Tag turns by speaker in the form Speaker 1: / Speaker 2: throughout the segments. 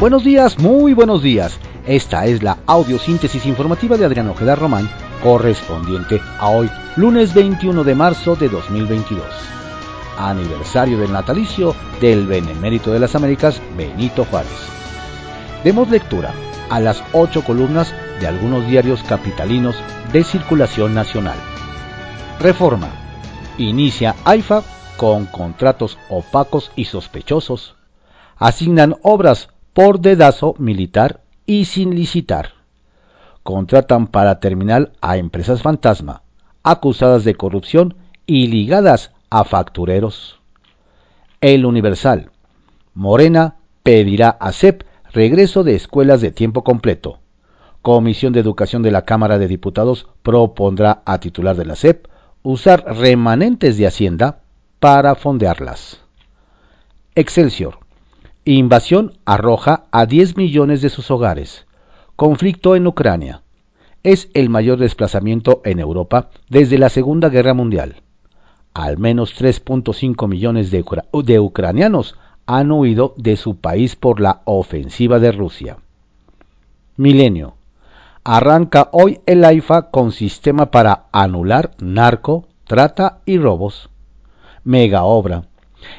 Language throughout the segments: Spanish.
Speaker 1: Buenos días, muy buenos días. Esta es la audiosíntesis informativa de Adrián Ojeda Román, correspondiente a hoy, lunes 21 de marzo de 2022. Aniversario del natalicio del Benemérito de las Américas, Benito Juárez. Demos lectura a las ocho columnas de algunos diarios capitalinos de circulación nacional. Reforma. Inicia AIFA con contratos opacos y sospechosos. Asignan obras por dedazo militar y sin licitar. Contratan para terminal a empresas fantasma, acusadas de corrupción y ligadas a factureros. El Universal. Morena pedirá a CEP regreso de escuelas de tiempo completo. Comisión de Educación de la Cámara de Diputados propondrá a titular de la CEP usar remanentes de Hacienda para fondearlas. Excelsior. Invasión arroja a 10 millones de sus hogares. Conflicto en Ucrania. Es el mayor desplazamiento en Europa desde la Segunda Guerra Mundial. Al menos 3.5 millones de, de, ucranianos han huido de su país por la ofensiva de Rusia. Milenio. Arranca hoy el AIFA con sistema para anular narco, trata y robos. Mega obra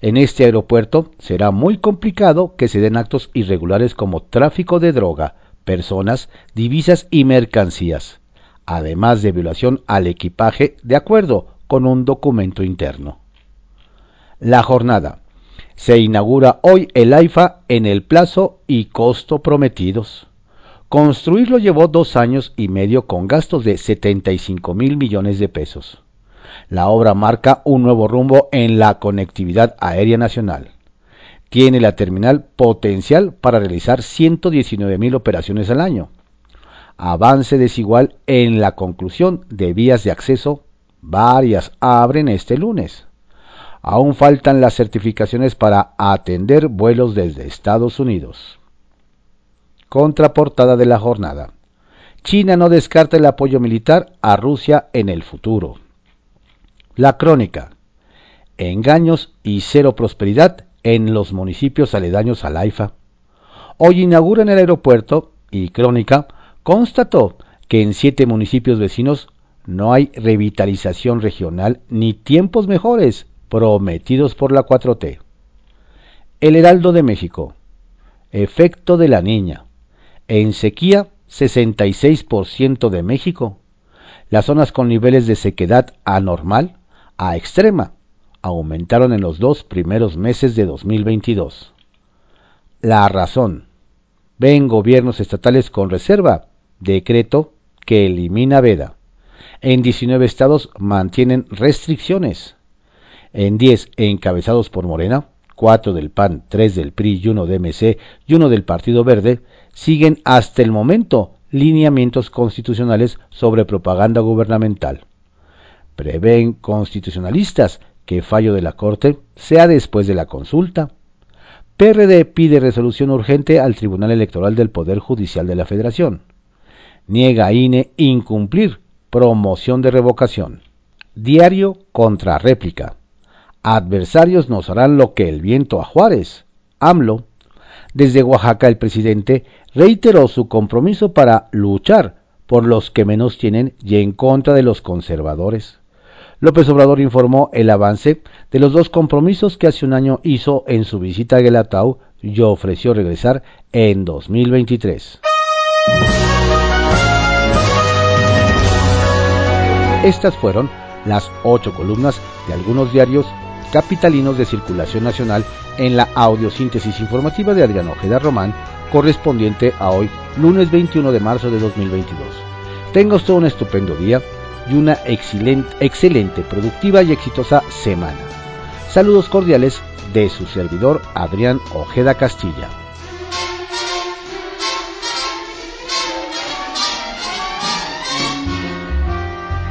Speaker 1: en este aeropuerto será muy complicado que se den actos irregulares como tráfico de droga, personas, divisas y mercancías, además de violación al equipaje de acuerdo con un documento interno. La jornada. Se inaugura hoy el AIFA en el plazo y costo prometidos. Construirlo llevó dos años y medio con gastos de 75 mil millones de pesos. La obra marca un nuevo rumbo en la conectividad aérea nacional. Tiene la terminal potencial para realizar 119 mil operaciones al año. Avance desigual en la conclusión de vías de acceso. Varias abren este lunes. Aún faltan las certificaciones para atender vuelos desde Estados Unidos. Contraportada de la jornada. China no descarta el apoyo militar a Rusia en el futuro. La crónica. Engaños y cero prosperidad en los municipios aledaños al AIFA. Hoy inauguran el aeropuerto y Crónica constató que en siete municipios vecinos no hay revitalización regional ni tiempos mejores prometidos por la 4T. El Heraldo de México. Efecto de la niña. En sequía, 66% de México. Las zonas con niveles de sequedad anormal a extrema aumentaron en los dos primeros meses de 2022. La razón. Ven gobiernos estatales con reserva, decreto que elimina veda. En 19 estados mantienen restricciones. En 10 encabezados por Morena, 4 del PAN, 3 del PRI y 1 de MC y 1 del Partido Verde, siguen hasta el momento lineamientos constitucionales sobre propaganda gubernamental prevén constitucionalistas que fallo de la Corte sea después de la consulta. PRD pide resolución urgente al Tribunal Electoral del Poder Judicial de la Federación. Niega INE incumplir promoción de revocación. Diario contra réplica. Adversarios nos harán lo que el viento a Juárez. AMLO. Desde Oaxaca el presidente reiteró su compromiso para luchar por los que menos tienen y en contra de los conservadores. López Obrador informó el avance de los dos compromisos que hace un año hizo en su visita a Guelatao y ofreció regresar en 2023. Estas fueron las ocho columnas de algunos diarios capitalinos de circulación nacional en la audiosíntesis informativa de Adrián Ojeda Román, correspondiente a hoy, lunes 21 de marzo de 2022. Tenga usted un estupendo día y una excelente, excelente, productiva y exitosa semana. Saludos cordiales de su servidor Adrián Ojeda Castilla.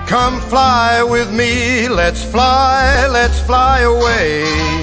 Speaker 2: Come fly with me, let's fly, let's fly away.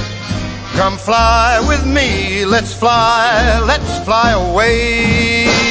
Speaker 2: come fly with me, let's fly, let's fly away.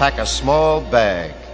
Speaker 2: Pack a small bag